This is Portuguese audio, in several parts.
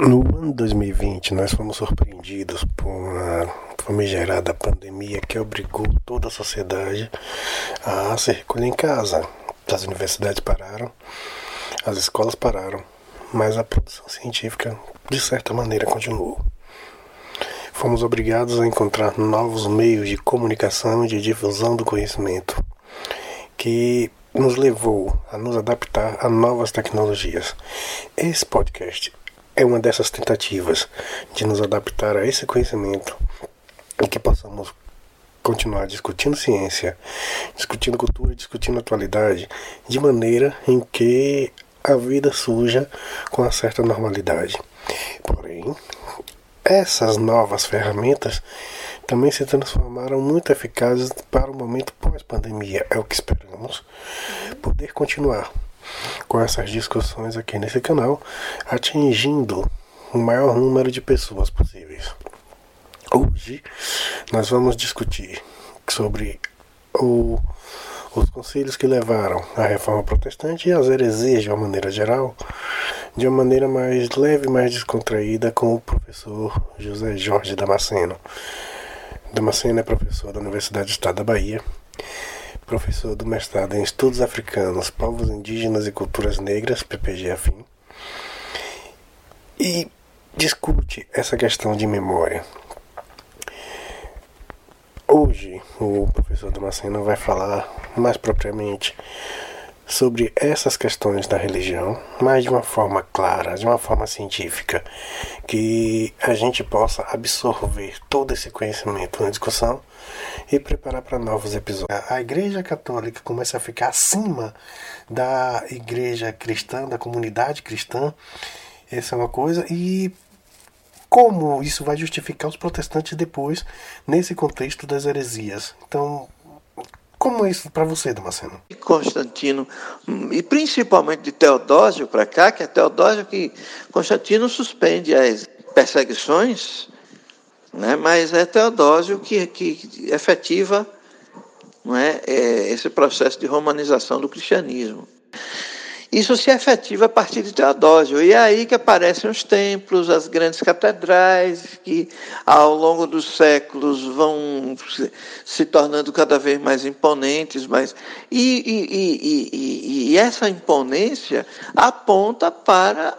No ano 2020, nós fomos surpreendidos por uma famigerada pandemia que obrigou toda a sociedade a se recolher em casa. As universidades pararam, as escolas pararam, mas a produção científica, de certa maneira, continuou. Fomos obrigados a encontrar novos meios de comunicação e de difusão do conhecimento, que nos levou a nos adaptar a novas tecnologias. Esse podcast é uma dessas tentativas de nos adaptar a esse conhecimento e que possamos continuar discutindo ciência, discutindo cultura, discutindo atualidade, de maneira em que a vida surja com uma certa normalidade. Porém, essas novas ferramentas também se transformaram muito eficazes para o momento pós-pandemia. É o que esperamos poder continuar com essas discussões aqui nesse canal, atingindo o maior número de pessoas possíveis. Hoje nós vamos discutir sobre o, os conselhos que levaram à reforma protestante e as heresias de uma maneira geral, de uma maneira mais leve, mais descontraída, com o professor José Jorge Damasceno. Damasceno é professor da Universidade do Estado da Bahia professor do mestrado em Estudos Africanos, Povos Indígenas e Culturas Negras, PPG Afim, e discute essa questão de memória. Hoje, o professor Damasceno vai falar mais propriamente sobre essas questões da religião, mas de uma forma clara, de uma forma científica, que a gente possa absorver todo esse conhecimento na discussão e preparar para novos episódios. A Igreja Católica começa a ficar acima da Igreja Cristã, da comunidade cristã, essa é uma coisa, e como isso vai justificar os protestantes depois nesse contexto das heresias. Então, como é isso para você, Damasceno? Constantino, e principalmente de Teodósio para cá, que é Teodósio que Constantino suspende as perseguições, né? mas é Teodósio que, que efetiva não é, é, esse processo de romanização do cristianismo. Isso se efetiva a partir de Teodósio. E é aí que aparecem os templos, as grandes catedrais, que ao longo dos séculos vão se tornando cada vez mais imponentes. Mais... E, e, e, e essa imponência aponta para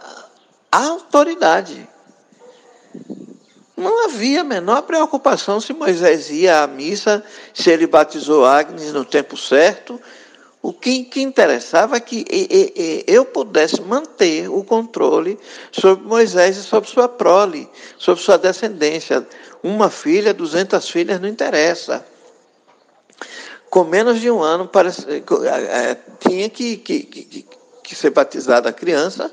a autoridade. Não havia a menor preocupação se Moisés ia à missa, se ele batizou Agnes no tempo certo, o que, que interessava é que eu pudesse manter o controle sobre Moisés e sobre sua prole, sobre sua descendência. Uma filha, duzentas filhas, não interessa. Com menos de um ano, parece, é, tinha que, que, que, que ser batizada a criança,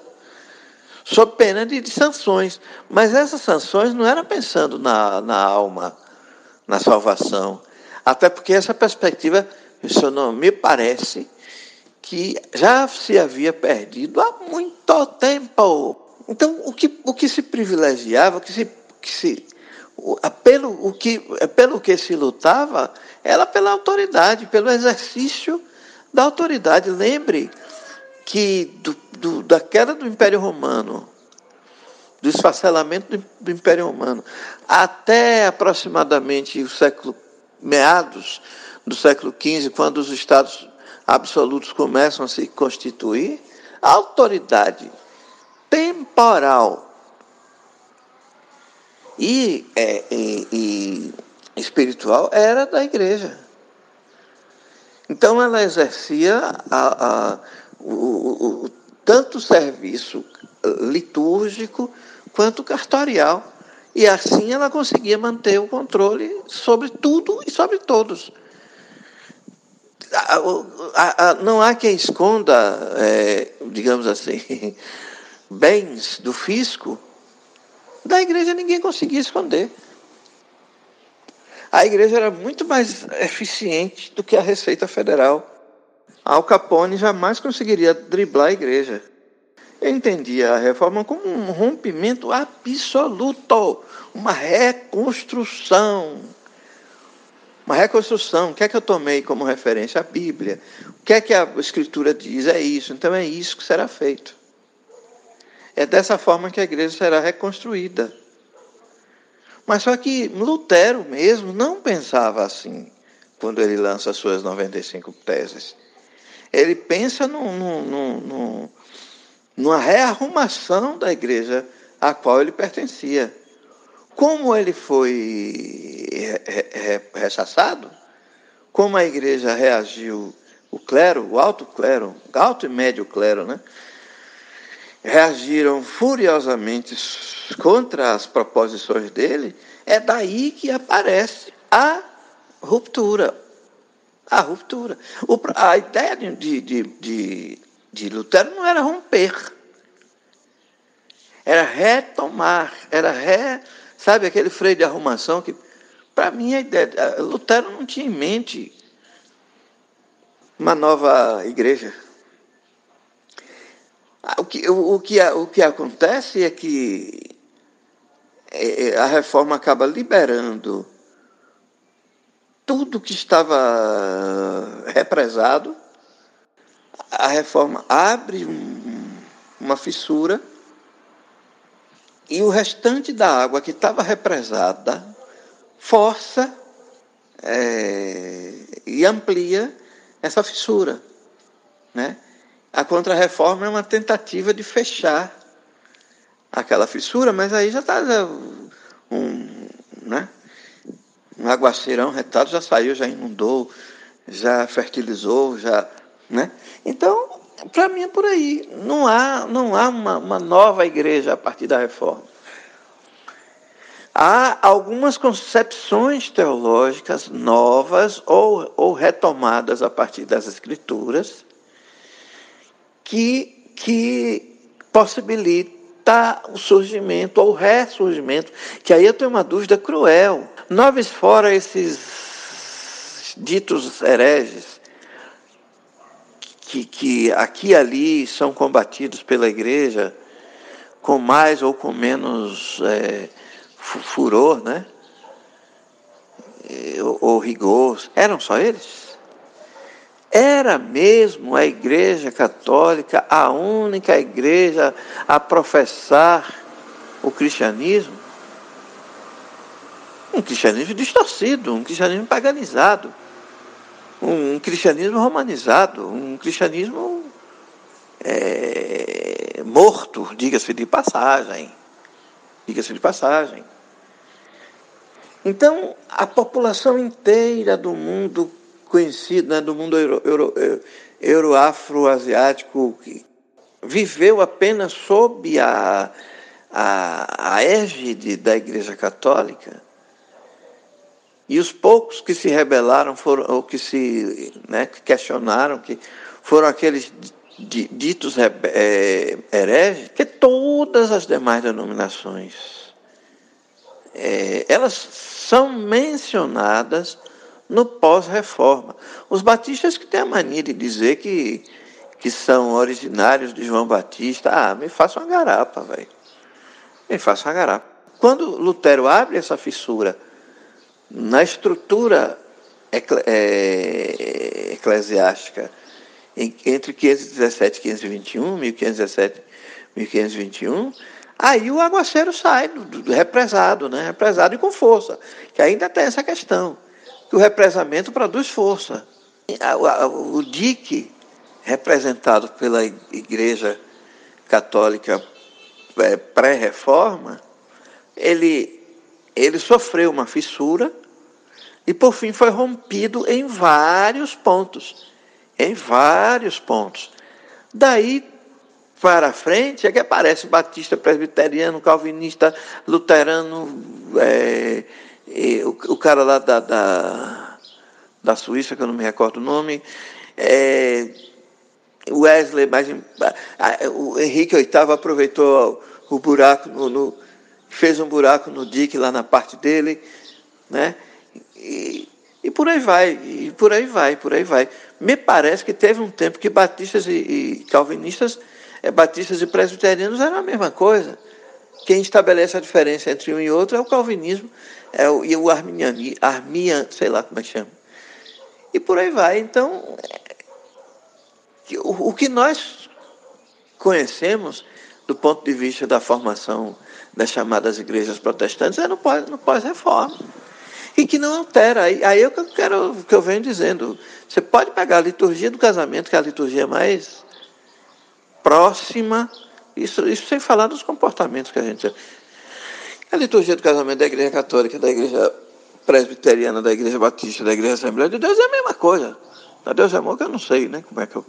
sob pena de, de, sanções. Mas essas sanções não eram pensando na, na alma, na salvação. Até porque essa perspectiva isso não me parece que já se havia perdido há muito tempo. Então, o que, o que se privilegiava, o que se, que se pelo, o que, pelo que se lutava, era pela autoridade, pelo exercício da autoridade. Lembre que do, do, da queda do Império Romano, do esfacelamento do Império Romano, até aproximadamente o século meados do século XV, quando os estados absolutos começam a se constituir, a autoridade temporal e, é, e, e espiritual era da igreja. Então ela exercia a, a, o, o, tanto serviço litúrgico quanto cartorial. E assim ela conseguia manter o controle sobre tudo e sobre todos não há quem esconda, é, digamos assim, bens do fisco. Da igreja ninguém conseguia esconder. A igreja era muito mais eficiente do que a Receita Federal. Al Capone jamais conseguiria driblar a igreja. Eu entendia a reforma como um rompimento absoluto, uma reconstrução uma reconstrução. O que é que eu tomei como referência? A Bíblia. O que é que a Escritura diz? É isso. Então é isso que será feito. É dessa forma que a igreja será reconstruída. Mas só que Lutero mesmo não pensava assim quando ele lança suas 95 teses. Ele pensa num, num, num, numa rearrumação da igreja à qual ele pertencia. Como ele foi rechaçado, como a igreja reagiu, o clero, o alto clero, alto e médio clero, né? reagiram furiosamente contra as proposições dele, é daí que aparece a ruptura. A ruptura. O, a ideia de, de, de, de Lutero não era romper, era retomar, era re, sabe aquele freio de arrumação que, para mim, a ideia, Lutero não tinha em mente uma nova igreja. O que, o, o, que, o que acontece é que é, é, a reforma acaba liberando tudo que estava represado, a reforma abre um, uma fissura e o restante da água que estava represada força é, e amplia essa fissura. Né? A contrarreforma é uma tentativa de fechar aquela fissura, mas aí já está um, né? um aguaceirão retado, já saiu, já inundou, já fertilizou, já. Né? Então, para mim é por aí. Não há, não há uma, uma nova igreja a partir da reforma. Há algumas concepções teológicas novas ou, ou retomadas a partir das escrituras que, que possibilita o surgimento ou ressurgimento, que aí eu tenho uma dúvida cruel. Noves fora esses ditos hereges, que, que aqui e ali são combatidos pela igreja com mais ou com menos é, furor, né? Ou, ou rigor. Eram só eles? Era mesmo a Igreja Católica a única igreja a professar o cristianismo? Um cristianismo distorcido, um cristianismo paganizado, um cristianismo romanizado, um cristianismo é, morto, diga-se de passagem. Diga-se de passagem. Então, a população inteira do mundo conhecido né, do mundo euro-afro-asiático, euro, que viveu apenas sob a, a, a égide da Igreja Católica. E os poucos que se rebelaram foram, ou que se né, que questionaram, que foram aqueles ditos é, hereges, que todas as demais denominações, é, elas são mencionadas no pós-reforma. Os batistas que têm a mania de dizer que, que são originários de João Batista, ah, me faça uma garapa, velho. Me faça uma garapa. Quando Lutero abre essa fissura na estrutura é, eclesiástica entre 517 e 521, 1517 e 1521, aí o aguaceiro sai do, do, represado, né? represado e com força, que ainda tem essa questão que o represamento produz força. O DIC, representado pela Igreja Católica é, pré-reforma, ele, ele sofreu uma fissura e, por fim, foi rompido em vários pontos. Em vários pontos. Daí para frente é que aparece batista, presbiteriano, calvinista, luterano, é, e o, o cara lá da, da, da Suíça, que eu não me recordo o nome, é, Wesley, mas, o Henrique VIII aproveitou o buraco, no, no, fez um buraco no dique lá na parte dele, né? E, e por aí vai, e por aí vai, por aí vai. Me parece que teve um tempo que batistas e, e calvinistas, é, batistas e presbiterianos eram a mesma coisa. Quem estabelece a diferença entre um e outro é o calvinismo é o, e o arminiano, sei lá como é que chama. E por aí vai. Então, o, o que nós conhecemos do ponto de vista da formação das chamadas igrejas protestantes, é no pós-reforma. E que não altera. Aí, é o que eu quero, que eu venho dizendo. Você pode pegar a liturgia do casamento, que é a liturgia mais próxima, isso, isso sem falar dos comportamentos que a gente. A liturgia do casamento da Igreja Católica, da Igreja Presbiteriana, da Igreja Batista, da Igreja Assembleia de Deus é a mesma coisa. Da Deus é amor que eu não sei, né? Como é que eu.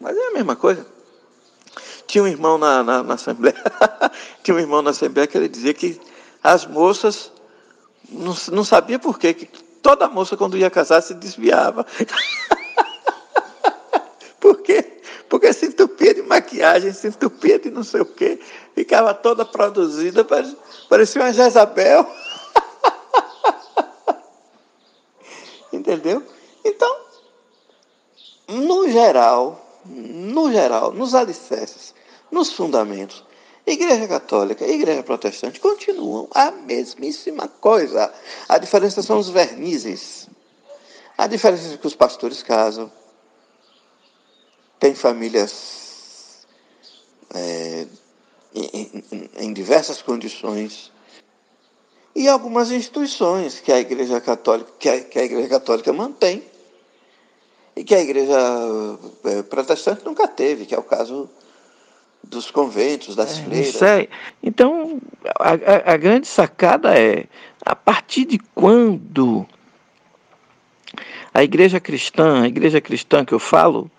Mas é a mesma coisa. Tinha um irmão na, na, na Assembleia, tinha um irmão na Assembleia que ele dizia que as moças não, não sabia por quê, que toda moça quando ia casar se desviava. por quê? Porque se entupia de maquiagem, se entupia de não sei o quê, ficava toda produzida, parecia uma Jezabel. Entendeu? Então, no geral, no geral, nos alicerces, nos fundamentos, Igreja Católica e Igreja Protestante continuam a mesmíssima coisa. A diferença são os vernizes. A diferença é que os pastores casam, tem famílias é, em, em, em diversas condições e algumas instituições que a Igreja Católica, que a, que a Igreja Católica mantém e que a Igreja é, Protestante nunca teve, que é o caso dos conventos, das é, freiras. Então, a, a, grande sacada é a partir de quando a igreja cristã, a igreja cristã que eu falo,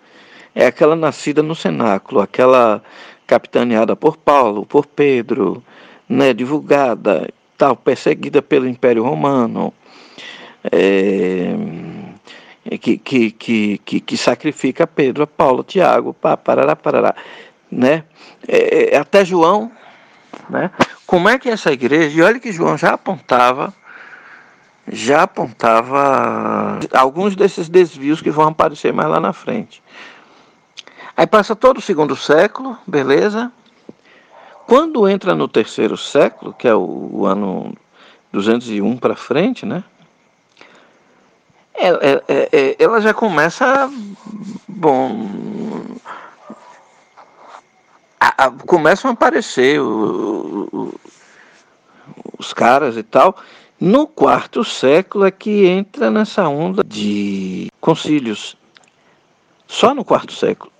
é aquela nascida no cenáculo, aquela capitaneada por Paulo, por Pedro, né, divulgada, tal, perseguida pelo Império Romano, é, que, que, que, que, que sacrifica Pedro, Paulo, Tiago, pá, parará, parará né? É, é, até João, né? Como é que essa igreja, e olha que João já apontava, já apontava alguns desses desvios que vão aparecer mais lá na frente. Aí passa todo o segundo século, beleza? Quando entra no terceiro século, que é o, o ano 201 para frente, né? Ela, é, é, é, ela já começa, bom, a, a, começam a aparecer o, o, os caras e tal. No quarto século é que entra nessa onda de concílios. Só no quarto século.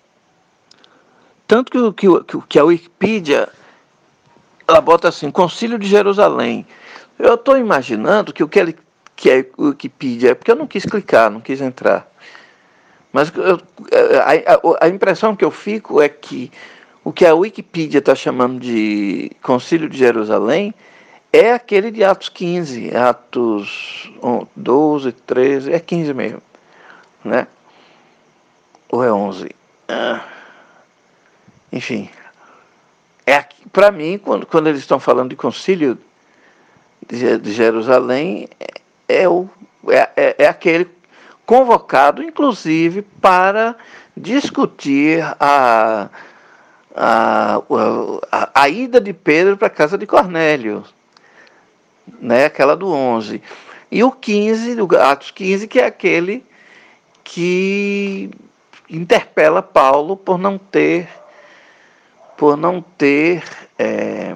Tanto que, que, que a Wikipedia ela bota assim, Concílio de Jerusalém. Eu estou imaginando que o que, ele, que a Wikipedia é porque eu não quis clicar, não quis entrar. Mas eu, a, a, a impressão que eu fico é que o que a Wikipedia está chamando de Concílio de Jerusalém é aquele de Atos 15, Atos 12, 13, é 15 mesmo, né? Ou é 11? Ah, enfim, é para mim, quando, quando eles estão falando de Concílio de, de Jerusalém, é, é, o, é, é, é aquele convocado, inclusive, para discutir a a, a, a ida de Pedro para a casa de Cornélio, né, aquela do 11. E o 15, o Atos 15, que é aquele que interpela Paulo por não ter por não ter é,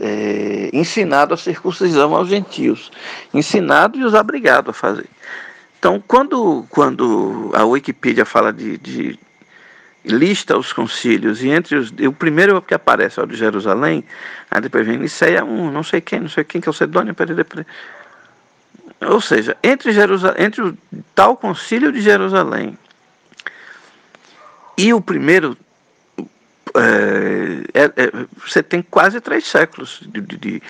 é, ensinado a circuncisão aos gentios, ensinado e os obrigado a fazer. Então, quando, quando a Wikipedia fala de, de lista os concílios, e entre os. O primeiro que aparece é o de Jerusalém, aí depois vem Niceia um, não sei quem, não sei quem, que é o peraí. Ou seja, entre, Jerusalém, entre o tal concílio de Jerusalém e o primeiro, é, é, é, você tem quase três séculos de, de,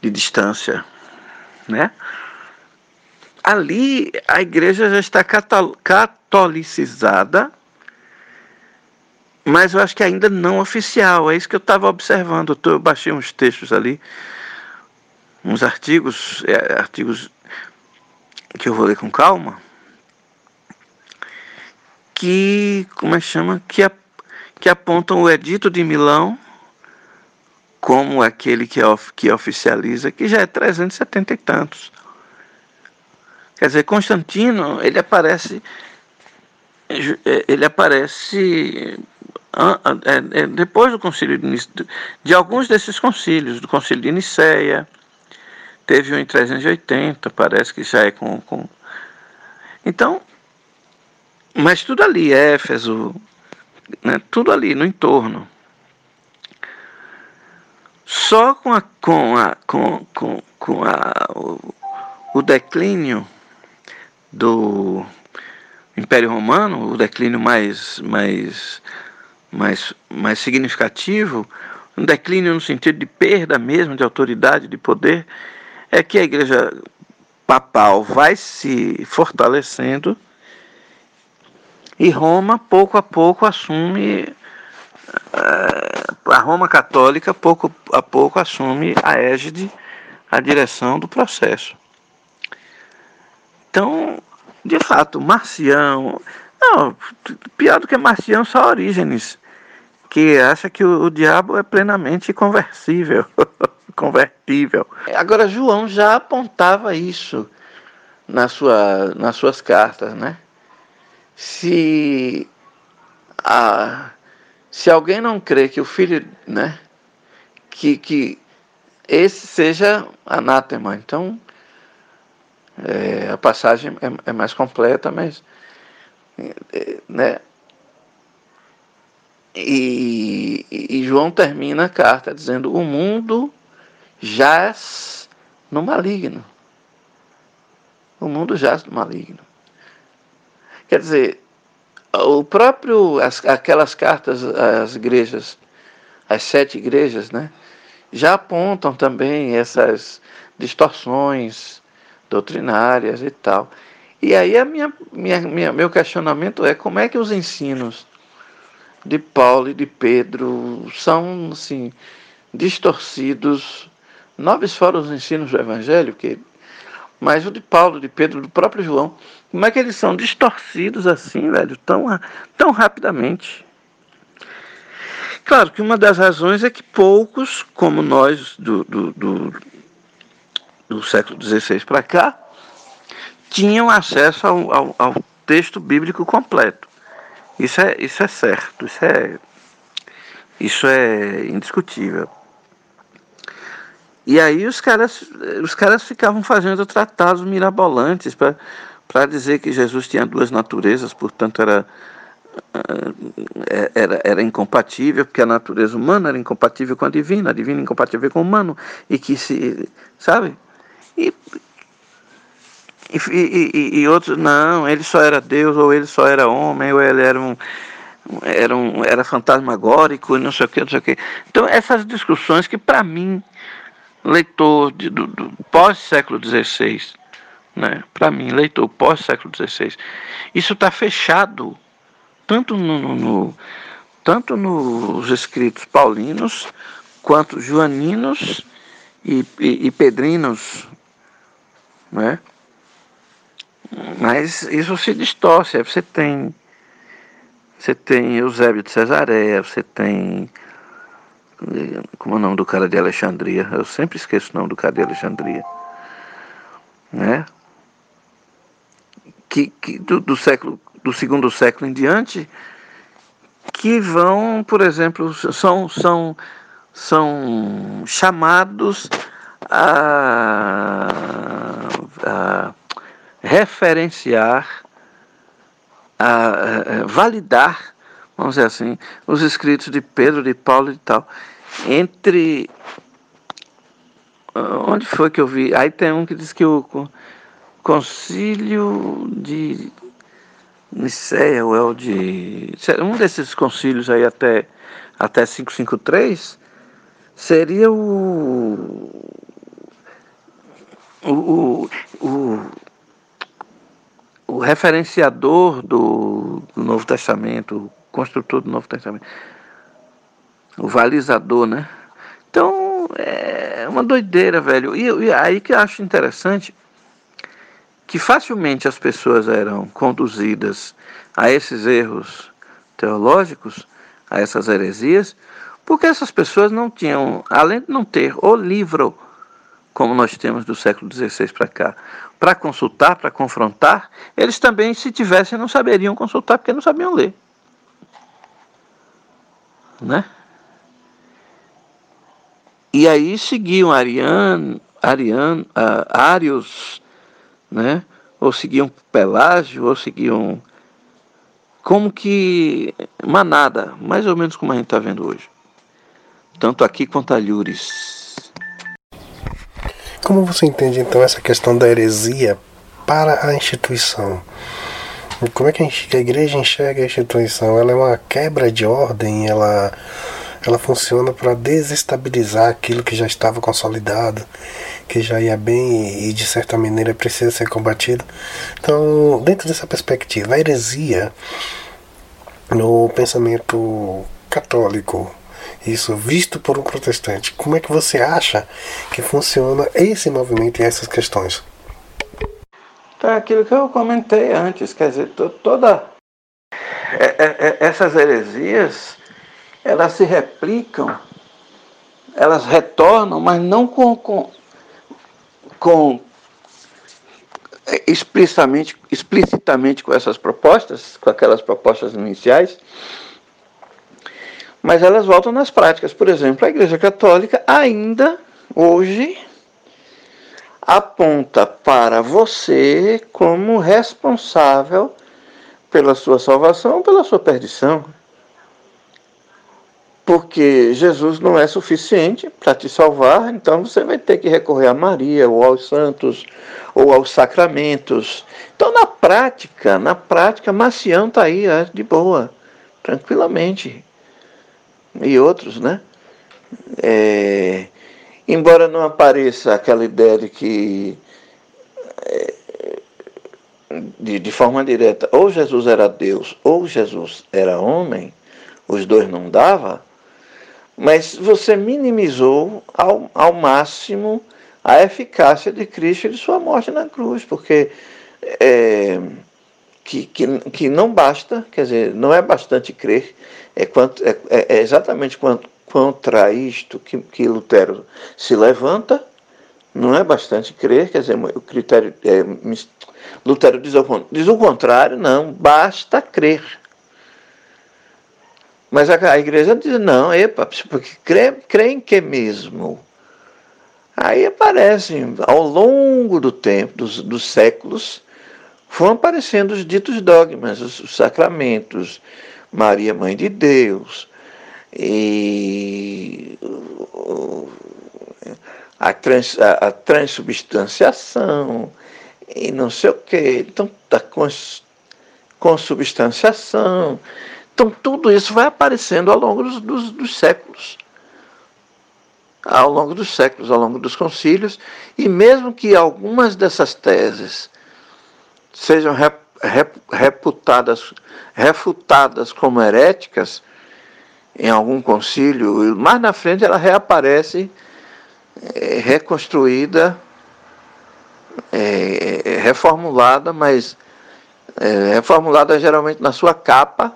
de distância. Né? Ali a igreja já está catolicizada mas eu acho que ainda não oficial. É isso que eu estava observando. Eu, baixei uns textos ali, uns artigos, é, artigos que eu vou ler com calma, que, como é que chama? Que, que apontam o Edito de Milão como aquele que, of, que oficializa, que já é 370 e tantos. Quer dizer, Constantino, ele aparece ele aparece é, é, depois do concílio de, de alguns desses concílios, do concílio de Nicéia, teve um em 380, parece que já é com, com. Então, mas tudo ali, Éfeso, né, tudo ali no entorno. Só com, a, com, a, com, com, com a, o, o declínio do Império Romano, o declínio mais, mais, mais, mais significativo, um declínio no sentido de perda mesmo de autoridade, de poder, é que a igreja papal vai se fortalecendo e Roma, pouco a pouco, assume. Eh, a Roma Católica, pouco a pouco, assume a égide, a direção do processo. Então, de fato, Marcião. Não, pior do que Marcião, só Orígenes, que acha que o, o diabo é plenamente conversível, convertível. Agora, João já apontava isso na sua, nas suas cartas, né? se a, se alguém não crê que o filho, né, que, que esse seja anátema. Então, é, a passagem é, é, mais completa, mas, é, né, e, e João termina a carta dizendo: o mundo jaz no maligno. O mundo jaz no maligno. Quer dizer, o próprio, as, aquelas cartas às igrejas, às sete igrejas, né, já apontam também essas distorções doutrinárias e tal. E aí a minha, minha, minha, meu questionamento é como é que os ensinos de Paulo e de Pedro são assim distorcidos, nobres fora os ensinos do Evangelho, que mas o de Paulo, de Pedro, do próprio João, como é que eles são distorcidos assim, velho, tão, tão rapidamente? Claro que uma das razões é que poucos, como nós do, do, do, do século XVI para cá, tinham acesso ao, ao, ao, texto bíblico completo. Isso é, isso é certo, isso é, isso é indiscutível. E aí os caras, os caras ficavam fazendo tratados mirabolantes para dizer que Jesus tinha duas naturezas, portanto era, eh, era, era incompatível, porque a natureza humana era incompatível com a divina, a divina incompatível com o humano, e que se. Sabe? E, e, e, e, outros, não, ele só era Deus, ou ele só era homem, ou ele era um. Era, um, era fantasmagórico, não sei o que, não sei o que. Então, essas discussões que, para mim, leitor de, do, do pós-século XVI, né? para mim, leitor pós-século XVI, isso está fechado tanto, no, no, no, tanto nos escritos paulinos quanto joaninos e, e, e pedrinos. Né? Mas isso se distorce. Você tem, você tem Eusébio de Cesareia, você tem como é o nome do cara de Alexandria? Eu sempre esqueço o nome do cara de Alexandria. Né? Que, que do, do, século, do segundo século em diante, que vão, por exemplo, são, são, são chamados a, a referenciar, a, validar vamos dizer assim, os escritos de Pedro, de Paulo e tal. Entre. Onde foi que eu vi? Aí tem um que diz que o concílio de Niceia, ou é o de. Um desses concílios aí até, até 553 seria. O, o, o, referenciador do, do Novo Testamento, construtor do Novo Testamento. O valizador, né? Então, é uma doideira, velho. E, e aí que eu acho interessante que facilmente as pessoas eram conduzidas a esses erros teológicos, a essas heresias, porque essas pessoas não tinham, além de não ter o livro, como nós temos do século XVI para cá, para consultar, para confrontar, eles também, se tivessem, não saberiam consultar porque não sabiam ler. né? E aí seguiam Ariano, Ariano, uh, Arios, né? Ou seguiam Pelágio, ou seguiam como que manada, mais ou menos como a gente está vendo hoje. Tanto aqui quanto Alhures. Como você entende então essa questão da heresia para a instituição? Como é que a igreja enxerga a instituição? Ela é uma quebra de ordem, ela, ela funciona para desestabilizar aquilo que já estava consolidado, que já ia bem e de certa maneira precisa ser combatido. Então, dentro dessa perspectiva, a heresia no pensamento católico, isso visto por um protestante, como é que você acha que funciona esse movimento e essas questões? É aquilo que eu comentei antes, quer dizer, toda é, é, essas heresias, elas se replicam, elas retornam, mas não com, com, com explicitamente, explicitamente com essas propostas, com aquelas propostas iniciais, mas elas voltam nas práticas. Por exemplo, a Igreja Católica ainda hoje aponta para você como responsável pela sua salvação ou pela sua perdição. Porque Jesus não é suficiente para te salvar, então você vai ter que recorrer a Maria, ou aos santos, ou aos sacramentos. Então, na prática, na prática, Macião está aí, de boa, tranquilamente. E outros, né? É, embora não apareça aquela ideia de que, é, de, de forma direta, ou Jesus era Deus ou Jesus era homem, os dois não dava, mas você minimizou ao, ao máximo a eficácia de Cristo e de sua morte na cruz, porque é, que, que, que não basta, quer dizer, não é bastante crer, é, quanto, é, é exatamente quanto, contra isto que, que Lutero se levanta, não é bastante crer, quer dizer, o critério. É, Lutero diz, diz o contrário, não, basta crer. Mas a, a igreja diz, não, epa, porque crê, crê em que mesmo? Aí aparecem, ao longo do tempo, dos, dos séculos, foram aparecendo os ditos dogmas, os, os sacramentos, Maria, Mãe de Deus, e a, trans, a, a transubstanciação e não sei o que. Então, a cons, consubstanciação. Então, tudo isso vai aparecendo ao longo dos, dos, dos, séculos. Ao longo dos séculos, ao longo dos concílios, e mesmo que algumas dessas teses sejam reputadas, refutadas como heréticas, em algum concílio, mais na frente ela reaparece é, reconstruída, é, reformulada, mas é, reformulada geralmente na sua capa,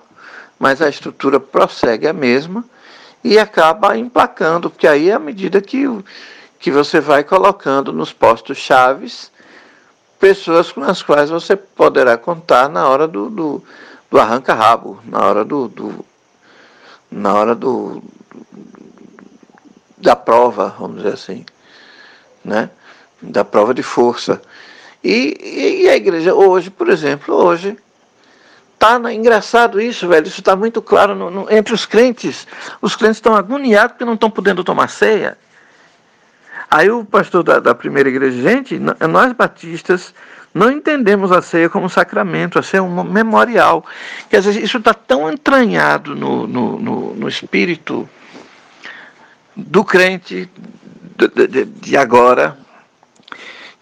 mas a estrutura prossegue a mesma e acaba emplacando, porque aí à medida que, que você vai colocando nos postos chaves pessoas com as quais você poderá contar na hora do, do, do arranca-rabo, na hora do, do na hora do, da prova, vamos dizer assim, né? da prova de força. E, e a igreja hoje, por exemplo, hoje, tá engraçado isso, velho, isso está muito claro no, no, entre os crentes. Os crentes estão agoniados porque não estão podendo tomar ceia. Aí o pastor da, da primeira igreja, gente, nós batistas não entendemos a ceia como sacramento, a ceia é um memorial. Quer dizer, isso está tão entranhado no, no, no, no, espírito do crente de, de, de, agora,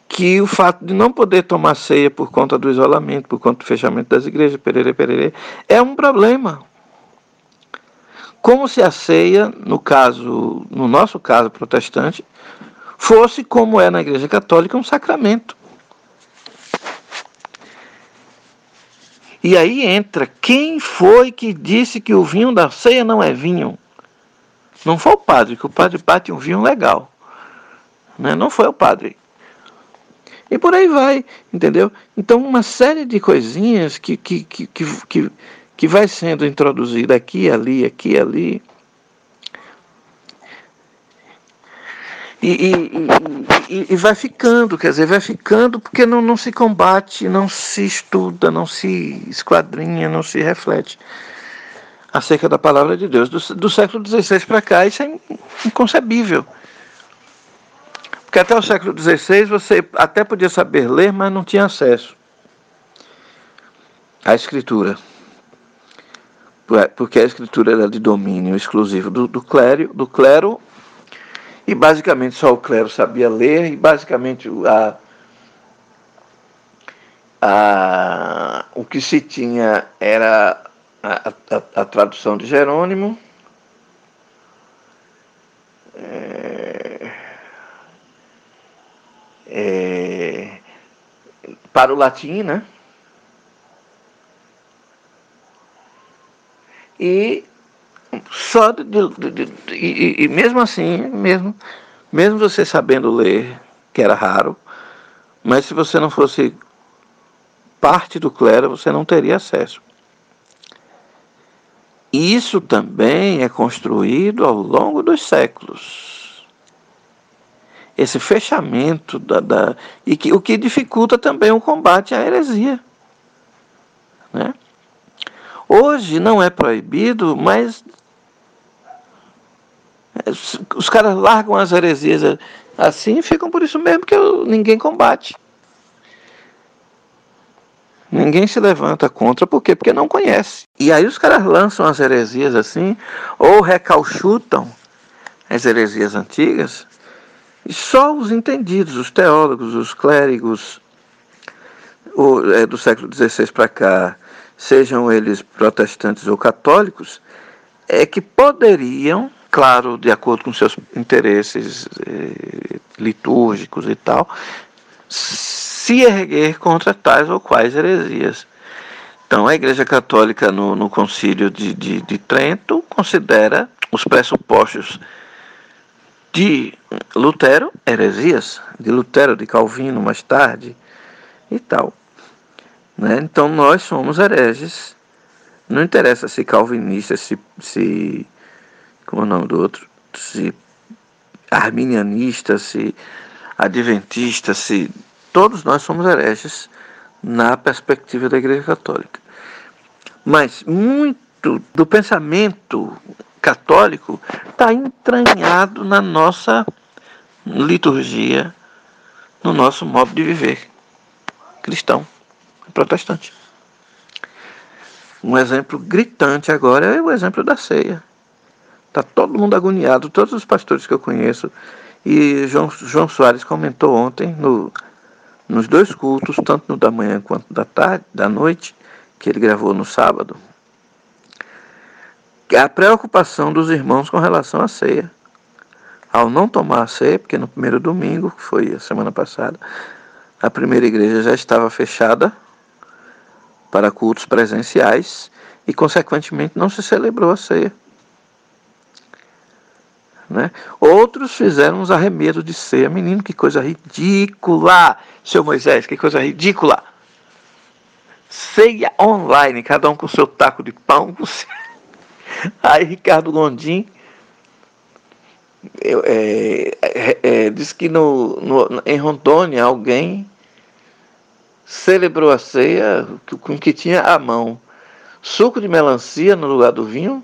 que o fato de não poder tomar ceia por conta do isolamento, por conta do fechamento das igrejas, perere, perere, é um problema. Como se a ceia, no caso, no nosso caso protestante, fosse como é na igreja católica um sacramento. E aí entra quem foi que disse que o vinho da ceia não é vinho? Não foi o padre, que o padre bate um vinho legal. Né? Não foi o padre. E por aí vai, entendeu? Então, uma série de coisinhas que, que, que, que, que, vai sendo introduzida aqui, ali, aqui, ali, E, e, e, vai ficando, quer dizer, vai ficando porque não, não se combate, não se estuda, não se esquadrinha, não se reflete acerca da palavra de Deus. Do, do século XVI para cá, isso é inconcebível. Porque até o século XVI você até podia saber ler, mas não tinha acesso à escritura. Porque a escritura era de domínio exclusivo do, do, clero, do clero e basicamente só o clero sabia ler, e basicamente a, a, o que se tinha era a, a, a tradução de Jerônimo. É, é, para o latim, né? E só de, de, de, e, e, mesmo assim, mesmo, mesmo você sabendo ler, que era raro, mas se você não fosse parte do clero, você não teria acesso. Isso também é construído ao longo dos séculos. Esse fechamento da, da e que, o que dificulta também o combate à heresia. Né? Hoje não é proibido, mas os caras largam as heresias assim e ficam por isso mesmo que ninguém combate. Ninguém se levanta contra, por quê? Porque não conhece. E aí os caras lançam as heresias assim, ou recalchutam as heresias antigas, e só os entendidos, os teólogos, os clérigos o, é, do século XVI para cá, sejam eles protestantes ou católicos, é que poderiam claro, de acordo com seus interesses eh, litúrgicos e tal, se erguer contra tais ou quais heresias. Então, a Igreja Católica, no, no Concílio de, de, de Trento, considera os pressupostos de Lutero heresias, de Lutero, de Calvino mais tarde e tal. Né? Então, nós somos hereges. Não interessa se calvinistas, se, se como o nome do outro, se arminianista, se adventista, se todos nós somos hereges na perspectiva da Igreja Católica. Mas muito do pensamento católico está entranhado na nossa liturgia, no nosso modo de viver cristão, protestante. Um exemplo gritante agora é o exemplo da ceia. Está todo mundo agoniado, todos os pastores que eu conheço. E João, João Soares comentou ontem no, nos dois cultos, tanto no da manhã quanto da tarde, da noite, que ele gravou no sábado, a preocupação dos irmãos com relação à ceia. Ao não tomar a ceia, porque no primeiro domingo, que foi a semana passada, a primeira igreja já estava fechada para cultos presenciais e, consequentemente, não se celebrou a ceia. Né? Outros fizeram uns arremedos de ceia. Menino, que coisa ridícula! Seu Moisés, que coisa ridícula! Ceia online, cada um com seu taco de pão. Aí Ricardo Gondim é, é, é, diz que no, no, em Rondônia alguém celebrou a ceia com que tinha à mão suco de melancia no lugar do vinho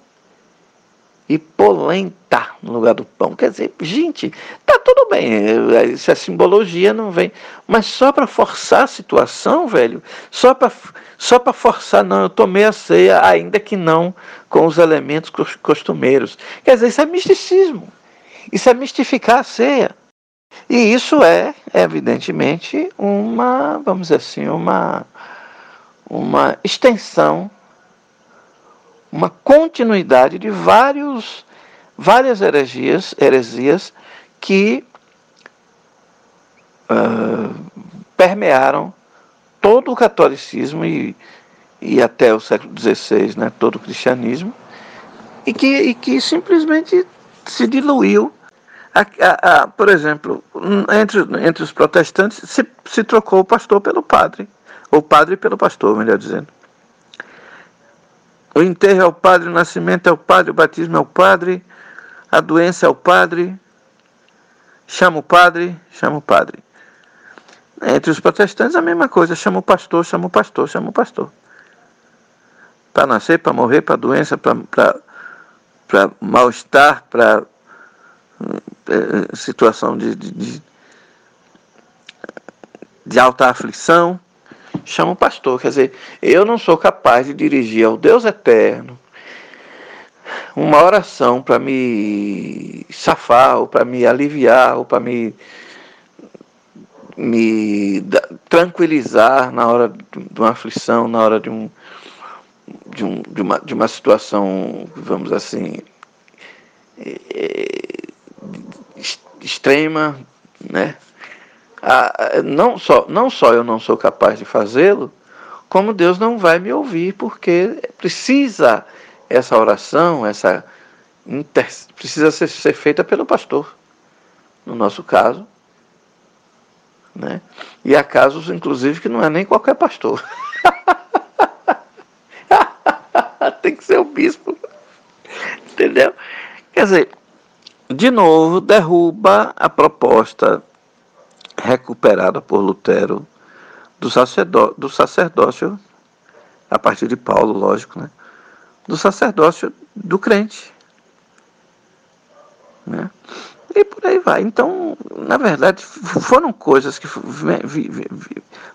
e polenta no lugar do pão. Quer dizer, gente, tá tudo bem, isso é simbologia, não vem. Mas só para forçar a situação, velho, só para só para forçar, não, eu tomei a ceia, ainda que não com os elementos costumeiros. Quer dizer, isso é misticismo. Isso é mistificar a ceia. E isso é, evidentemente, uma, vamos dizer assim, uma, uma extensão uma continuidade de vários, várias heresias, heresias que uh, permearam todo o catolicismo e, e até o século XVI, né, todo o cristianismo, e que, e que simplesmente se diluiu. A, a, a, por exemplo, entre, entre os protestantes se, se trocou o pastor pelo padre, ou padre pelo pastor, melhor dizendo. O enterro é o padre, o nascimento é o padre, o batismo é o padre, a doença é o padre. chama o padre, chama o padre. Entre os protestantes a mesma coisa, chama o pastor, chama o pastor, chama o pastor. Para nascer, para morrer, para doença, para mal-estar, para é, situação de, de, de alta aflição, chama o pastor. Quer dizer, eu não sou capaz de dirigir ao Deus eterno uma oração para me safar, ou para me aliviar, ou para me me tranquilizar na hora de uma aflição, na hora de, um, de, um, de, uma, de uma situação, vamos assim, é, extrema, né? Não, só, não só eu não sou capaz de fazê-lo, como Deus não vai me ouvir, porque precisa essa oração, essa inter, precisa ser, ser feita pelo pastor, no nosso caso, né? E há casos, inclusive, que não é nem qualquer pastor. Tem que ser o bispo. Entendeu? Quer dizer, de novo, derruba a proposta recuperada por Lutero do, sacerdó do sacerdócio, a partir de Paulo, lógico, né? do sacerdócio do crente. Né? E por aí vai. Então, na verdade, foram coisas que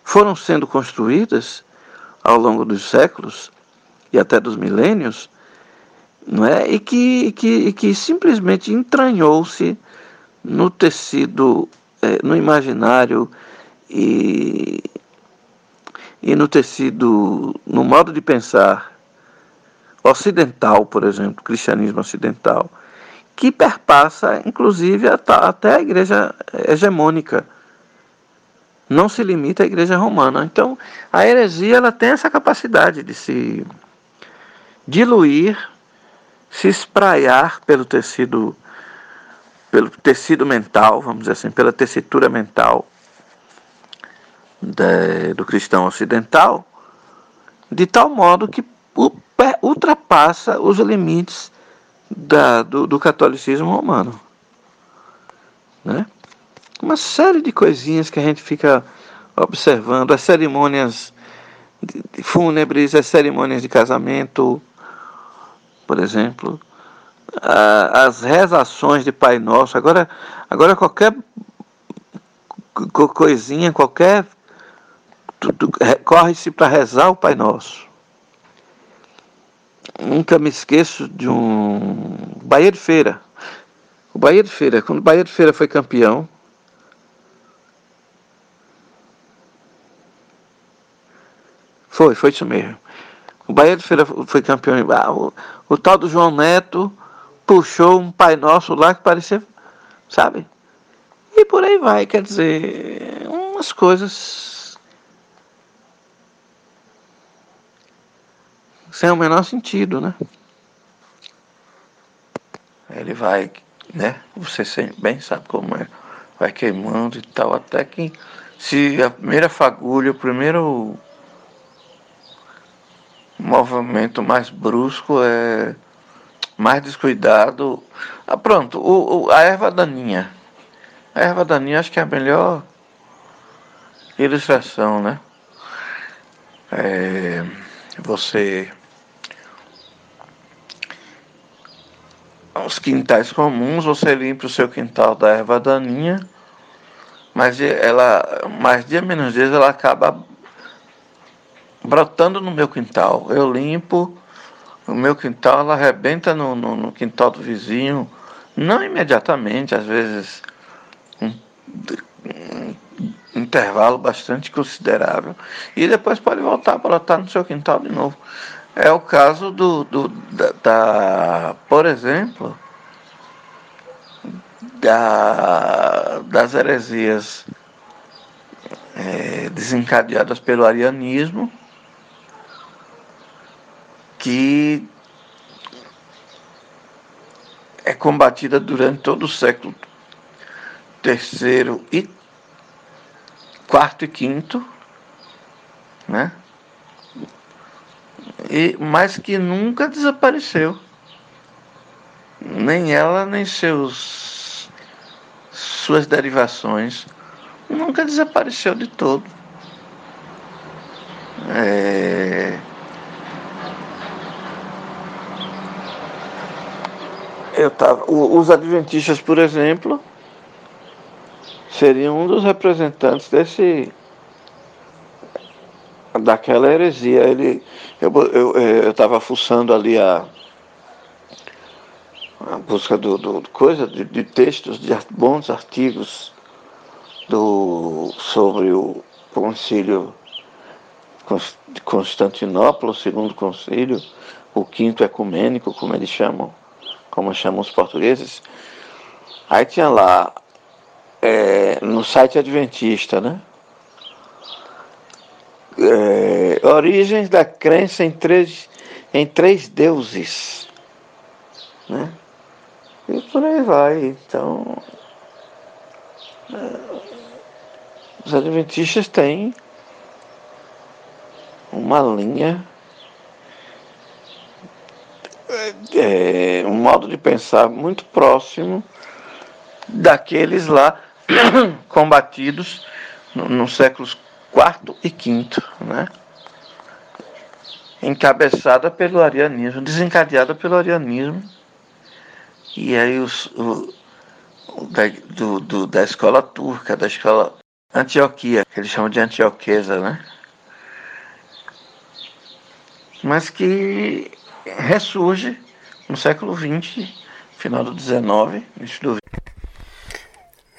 foram sendo construídas ao longo dos séculos e até dos milênios, não é? e que, que, que simplesmente entranhou-se no tecido, é, no imaginário e, e no tecido, no modo de pensar ocidental, por exemplo, cristianismo ocidental que perpassa, inclusive, até a igreja hegemônica. Não se limita à igreja romana. Então, a heresia ela tem essa capacidade de se diluir, se espraiar pelo tecido pelo tecido mental, vamos dizer assim, pela tessitura mental de, do cristão ocidental, de tal modo que ultrapassa os limites da, do, do catolicismo romano. Né? Uma série de coisinhas que a gente fica observando, as cerimônias fúnebres, as cerimônias de casamento, por exemplo, as rezações de Pai Nosso. Agora, agora qualquer coisinha, qualquer. Corre-se para rezar o Pai Nosso. Nunca me esqueço de um Bahia de Feira. O Bahia de Feira, quando o Bahia de Feira foi campeão, Foi, foi isso mesmo. O Bahia de Feira foi campeão. Ah, o, o tal do João Neto puxou um Pai Nosso lá que parecia, sabe? E por aí vai, quer dizer, umas coisas sem o menor sentido, né? Ele vai, né? Você bem sabe como é. Vai queimando e tal, até que se a primeira fagulha, o primeiro movimento mais brusco é mais descuidado. Ah, pronto, o, o, a erva daninha. A erva daninha acho que é a melhor ilustração, né? É, você os quintais comuns, você limpa o seu quintal da erva daninha, mas ela, mais dia menos dias, ela acaba brotando no meu quintal. Eu limpo o meu quintal, ela arrebenta no, no, no quintal do vizinho, não imediatamente, às vezes um, um, intervalo bastante considerável, e depois pode voltar a brotar no seu quintal de novo. É o caso do, do da, da, por exemplo, da, das heresias é, desencadeadas pelo arianismo, que é combatida durante todo o século terceiro e quarto e quinto, né? e, mas que nunca desapareceu. Nem ela, nem seus suas derivações, nunca desapareceu de todo. É... Eu tava, os adventistas, por exemplo, seriam um dos representantes desse daquela heresia. Ele, eu estava fuçando ali a, a busca do, do coisa de, de, textos, de bons artigos do, sobre o concílio de Constantinopla, o segundo concílio, o quinto ecumênico, como eles chamam como chamam os portugueses. Aí tinha lá, é, no site adventista, né? É, origens da crença em três, em três deuses. Né? E por aí vai. Então, é, os adventistas têm uma linha é, um modo de pensar muito próximo daqueles lá combatidos nos no séculos IV e V, né? encabeçada pelo arianismo, desencadeada pelo arianismo, e aí os, o da, do, do, da escola turca, da escola Antioquia, que eles chamam de antioquesa, né? Mas que ressurge no século XX, final do XIX, início do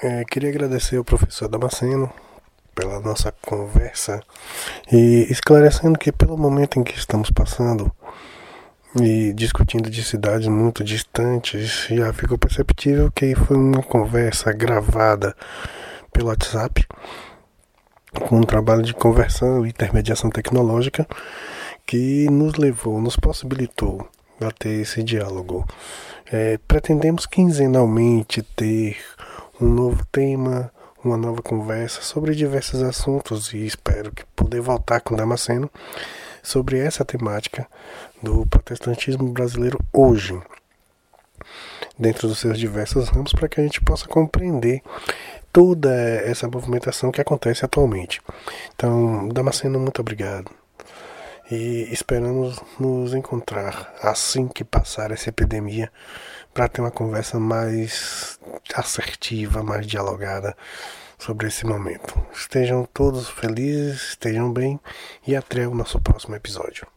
é, Queria agradecer ao professor Damasceno pela nossa conversa e esclarecendo que pelo momento em que estamos passando e discutindo de cidades muito distantes, já ficou perceptível que foi uma conversa gravada pelo WhatsApp com um trabalho de conversão e intermediação tecnológica que nos levou, nos possibilitou a ter esse diálogo. É, pretendemos quinzenalmente ter um novo tema, uma nova conversa sobre diversos assuntos e espero que poder voltar com Damasceno sobre essa temática do protestantismo brasileiro hoje, dentro dos seus diversos ramos, para que a gente possa compreender toda essa movimentação que acontece atualmente. Então, Damasceno, muito obrigado e esperamos nos encontrar assim que passar essa epidemia para ter uma conversa mais assertiva, mais dialogada sobre esse momento. Estejam todos felizes, estejam bem e até o nosso próximo episódio.